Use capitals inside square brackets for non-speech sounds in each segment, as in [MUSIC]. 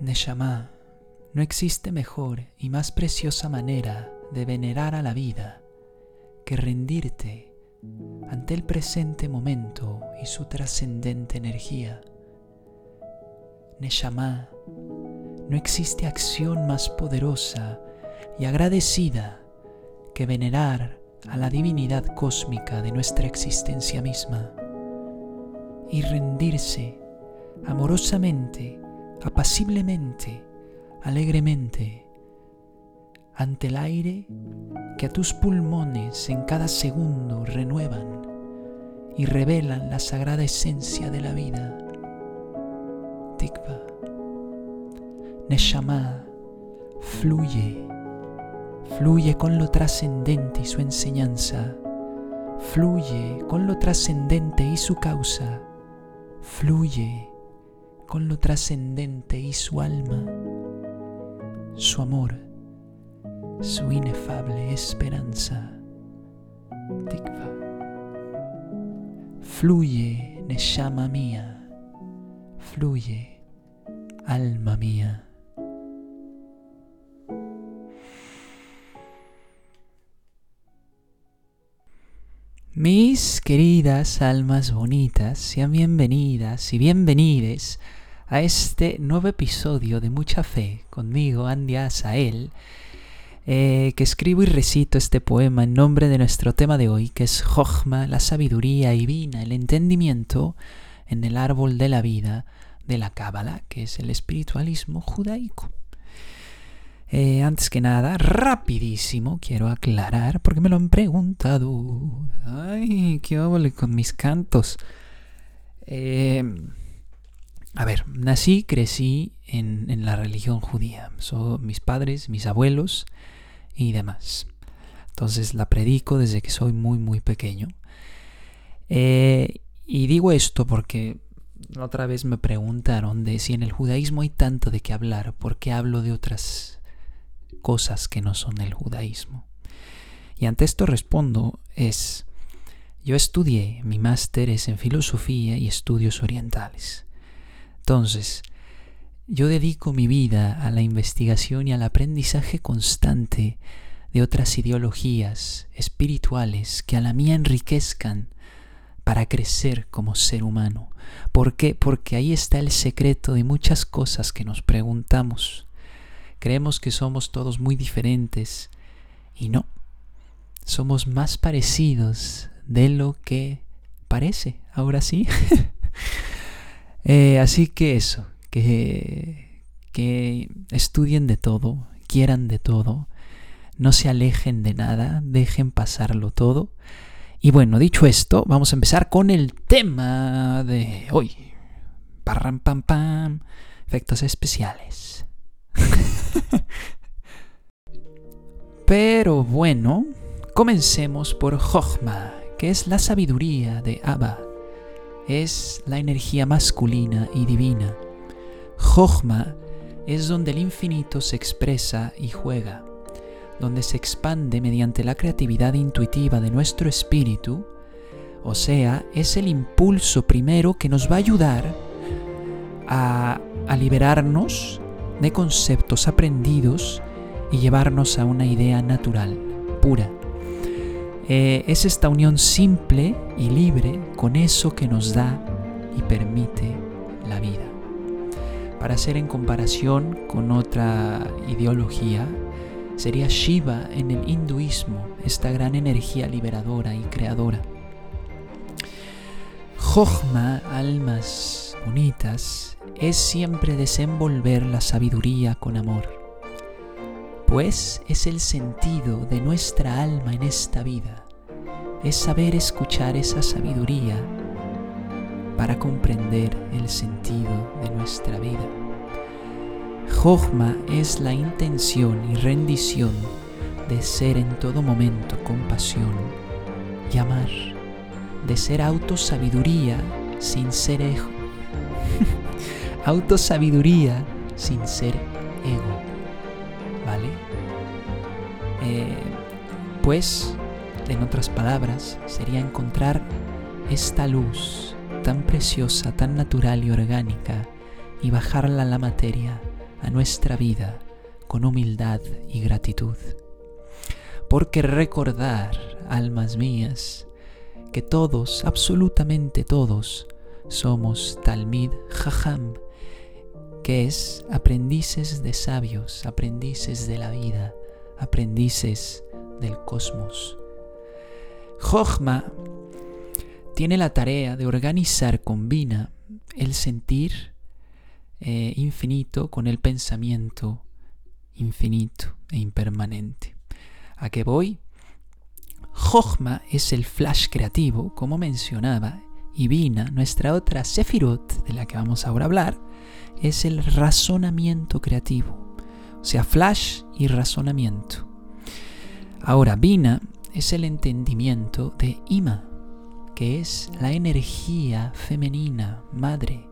Neshama, no existe mejor y más preciosa manera de venerar a la vida que rendirte ante el presente momento y su trascendente energía. Neshama, no existe acción más poderosa y agradecida que venerar a la divinidad cósmica de nuestra existencia misma y rendirse amorosamente, apaciblemente, alegremente ante el aire que a tus pulmones en cada segundo renuevan y revelan la sagrada esencia de la vida. Tikva, Neshama, fluye, fluye con lo trascendente y su enseñanza, fluye con lo trascendente y su causa, fluye con lo trascendente y su alma, su amor su inefable esperanza. Tikva. Fluye, Neshama mía, fluye, alma mía. Mis queridas almas bonitas, sean bienvenidas y bienvenides a este nuevo episodio de Mucha Fe conmigo, Andy Asael eh, que escribo y recito este poema en nombre de nuestro tema de hoy, que es Jochma, la sabiduría divina, el entendimiento en el árbol de la vida de la Cábala, que es el espiritualismo judaico. Eh, antes que nada, rapidísimo, quiero aclarar, porque me lo han preguntado. Ay, qué óvole con mis cantos. Eh, a ver, nací, crecí en, en la religión judía. Son mis padres, mis abuelos, y demás. Entonces la predico desde que soy muy muy pequeño. Eh, y digo esto porque otra vez me preguntaron de si en el judaísmo hay tanto de qué hablar, ¿por qué hablo de otras cosas que no son el judaísmo? Y ante esto respondo es, yo estudié, mi máster es en filosofía y estudios orientales. Entonces, yo dedico mi vida a la investigación y al aprendizaje constante de otras ideologías espirituales que a la mía enriquezcan para crecer como ser humano. ¿Por qué? Porque ahí está el secreto de muchas cosas que nos preguntamos. Creemos que somos todos muy diferentes y no. Somos más parecidos de lo que parece. Ahora sí. [LAUGHS] Eh, así que eso, que, que estudien de todo, quieran de todo, no se alejen de nada, dejen pasarlo todo. Y bueno, dicho esto, vamos a empezar con el tema de hoy. Parram pam pam, efectos especiales. [LAUGHS] Pero bueno, comencemos por Jochma, que es la sabiduría de Abba. Es la energía masculina y divina Jochma es donde el infinito se expresa y juega, donde se expande mediante la creatividad intuitiva de nuestro espíritu, o sea, es el impulso primero que nos va a ayudar a, a liberarnos de conceptos aprendidos y llevarnos a una idea natural, pura. Eh, es esta unión simple y libre con eso que nos da y permite la vida. Para hacer en comparación con otra ideología, sería Shiva en el hinduismo, esta gran energía liberadora y creadora. Jochma, almas bonitas, es siempre desenvolver la sabiduría con amor, pues es el sentido de nuestra alma en esta vida, es saber escuchar esa sabiduría para comprender el sentido de nuestra vida. Jochma es la intención y rendición de ser en todo momento compasión y amar, de ser autosabiduría sin ser ego, [LAUGHS] autosabiduría sin ser ego, ¿vale? Eh, pues, en otras palabras, sería encontrar esta luz tan preciosa, tan natural y orgánica, y bajarla a la materia a nuestra vida con humildad y gratitud. Porque recordar, almas mías, que todos, absolutamente todos, somos Talmid Jajam, que es aprendices de sabios, aprendices de la vida, aprendices del cosmos. Jochma tiene la tarea de organizar, combina el sentir eh, infinito con el pensamiento infinito e impermanente. ¿A qué voy? Jochma es el flash creativo, como mencionaba, y Vina, nuestra otra Sefirot, de la que vamos ahora a hablar, es el razonamiento creativo. O sea, flash y razonamiento. Ahora, Vina es el entendimiento de Ima, que es la energía femenina, madre,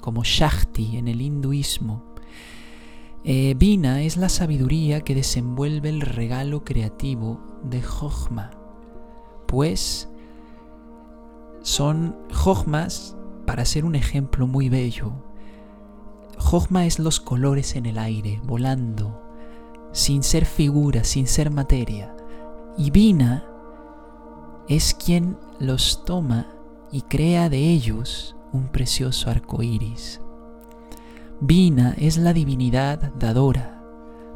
como Shakti en el hinduismo. Eh, Vina es la sabiduría que desenvuelve el regalo creativo de Jochma, pues son Jochmas, para ser un ejemplo muy bello, Jochma es los colores en el aire, volando, sin ser figura, sin ser materia. Y Vina es quien los toma y crea de ellos un precioso arco iris. Vina es la divinidad dadora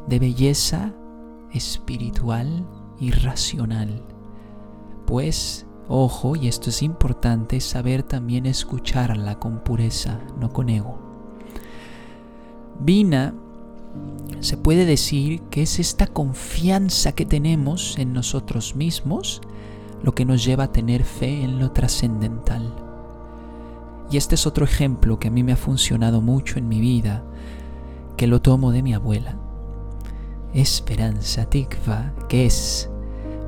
de belleza espiritual y racional. Pues, ojo, y esto es importante, saber también escucharla con pureza, no con ego. Vina se puede decir que es esta confianza que tenemos en nosotros mismos lo que nos lleva a tener fe en lo trascendental. Y este es otro ejemplo que a mí me ha funcionado mucho en mi vida, que lo tomo de mi abuela. Esperanza tikva, que es,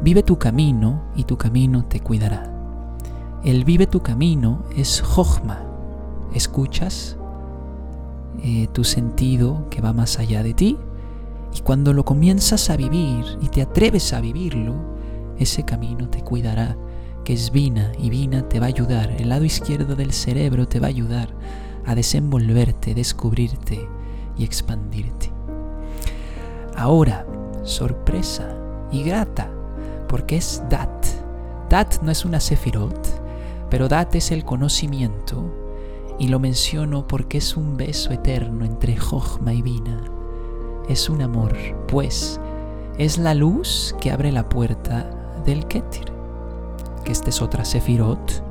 vive tu camino y tu camino te cuidará. El vive tu camino es jochma. ¿Escuchas? Eh, tu sentido que va más allá de ti. Y cuando lo comienzas a vivir y te atreves a vivirlo, ese camino te cuidará, que es Vina, y Vina te va a ayudar, el lado izquierdo del cerebro te va a ayudar a desenvolverte, descubrirte y expandirte. Ahora, sorpresa y grata, porque es Dat. Dat no es una sefirot, pero Dat es el conocimiento y lo menciono porque es un beso eterno entre Jochma y Vina. Es un amor, pues es la luz que abre la puerta del Ketir, que esta es otra Sefirot,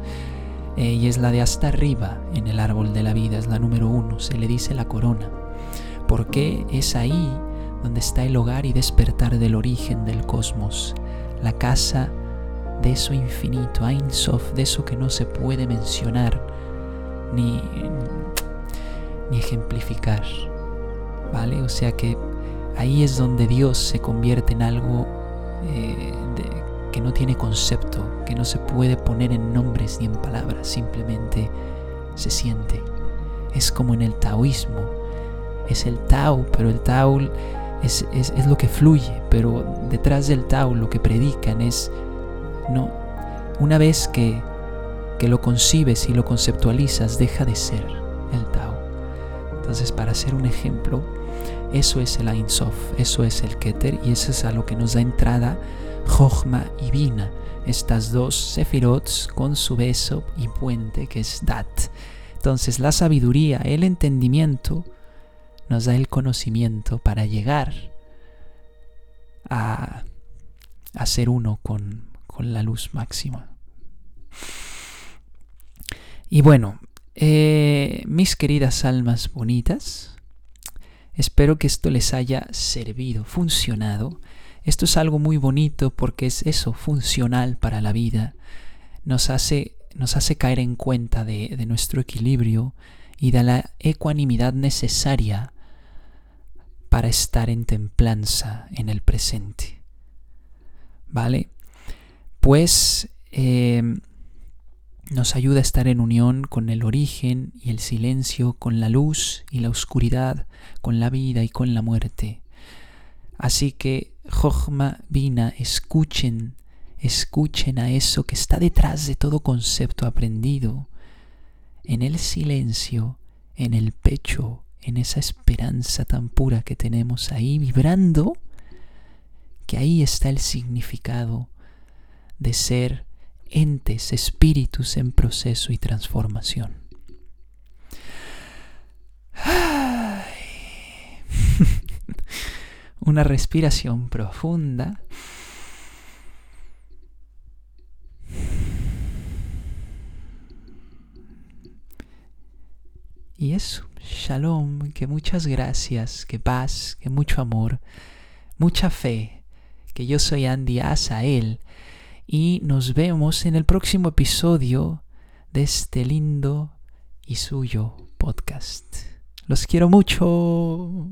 eh, y es la de hasta arriba en el árbol de la vida, es la número uno, se le dice la corona, porque es ahí donde está el hogar y despertar del origen del cosmos, la casa de eso infinito, Ein Sof, de eso que no se puede mencionar, ni, ni ejemplificar. ¿Vale? O sea que ahí es donde Dios se convierte en algo eh, que no tiene concepto, que no se puede poner en nombres ni en palabras, simplemente se siente. Es como en el taoísmo. Es el Tao, pero el Tao es, es, es lo que fluye, pero detrás del Tao lo que predican es, no, una vez que que lo concibes y lo conceptualizas deja de ser el Tao. Entonces, para hacer un ejemplo, eso es el Ein Sof, eso es el Keter y eso es a lo que nos da entrada Jochma y Vina, estas dos Sefirots con su beso y puente que es Dat. Entonces, la sabiduría, el entendimiento, nos da el conocimiento para llegar a, a ser uno con, con la luz máxima. Y bueno, eh, mis queridas almas bonitas, espero que esto les haya servido, funcionado. Esto es algo muy bonito porque es eso, funcional para la vida. Nos hace, nos hace caer en cuenta de, nuestro equilibrio y de la ecuanimidad necesaria para estar en templanza en el presente. ¿Vale? Pues eh, nos ayuda a estar en unión con el origen y el silencio, con la luz y la oscuridad, con la vida y con la muerte. Así que, Jochma Vina, escuchen, escuchen a eso que está detrás de todo concepto aprendido, en el silencio, en el pecho, en esa esperanza tan pura que tenemos ahí vibrando, que ahí está el significado de ser entes, espíritus en proceso y transformación. [LAUGHS] Una respiración profunda. Y eso, shalom, que muchas gracias, que paz, que mucho amor, mucha fe, que yo soy Andy Asael y nos vemos en el próximo episodio de este lindo y suyo podcast. Los quiero mucho.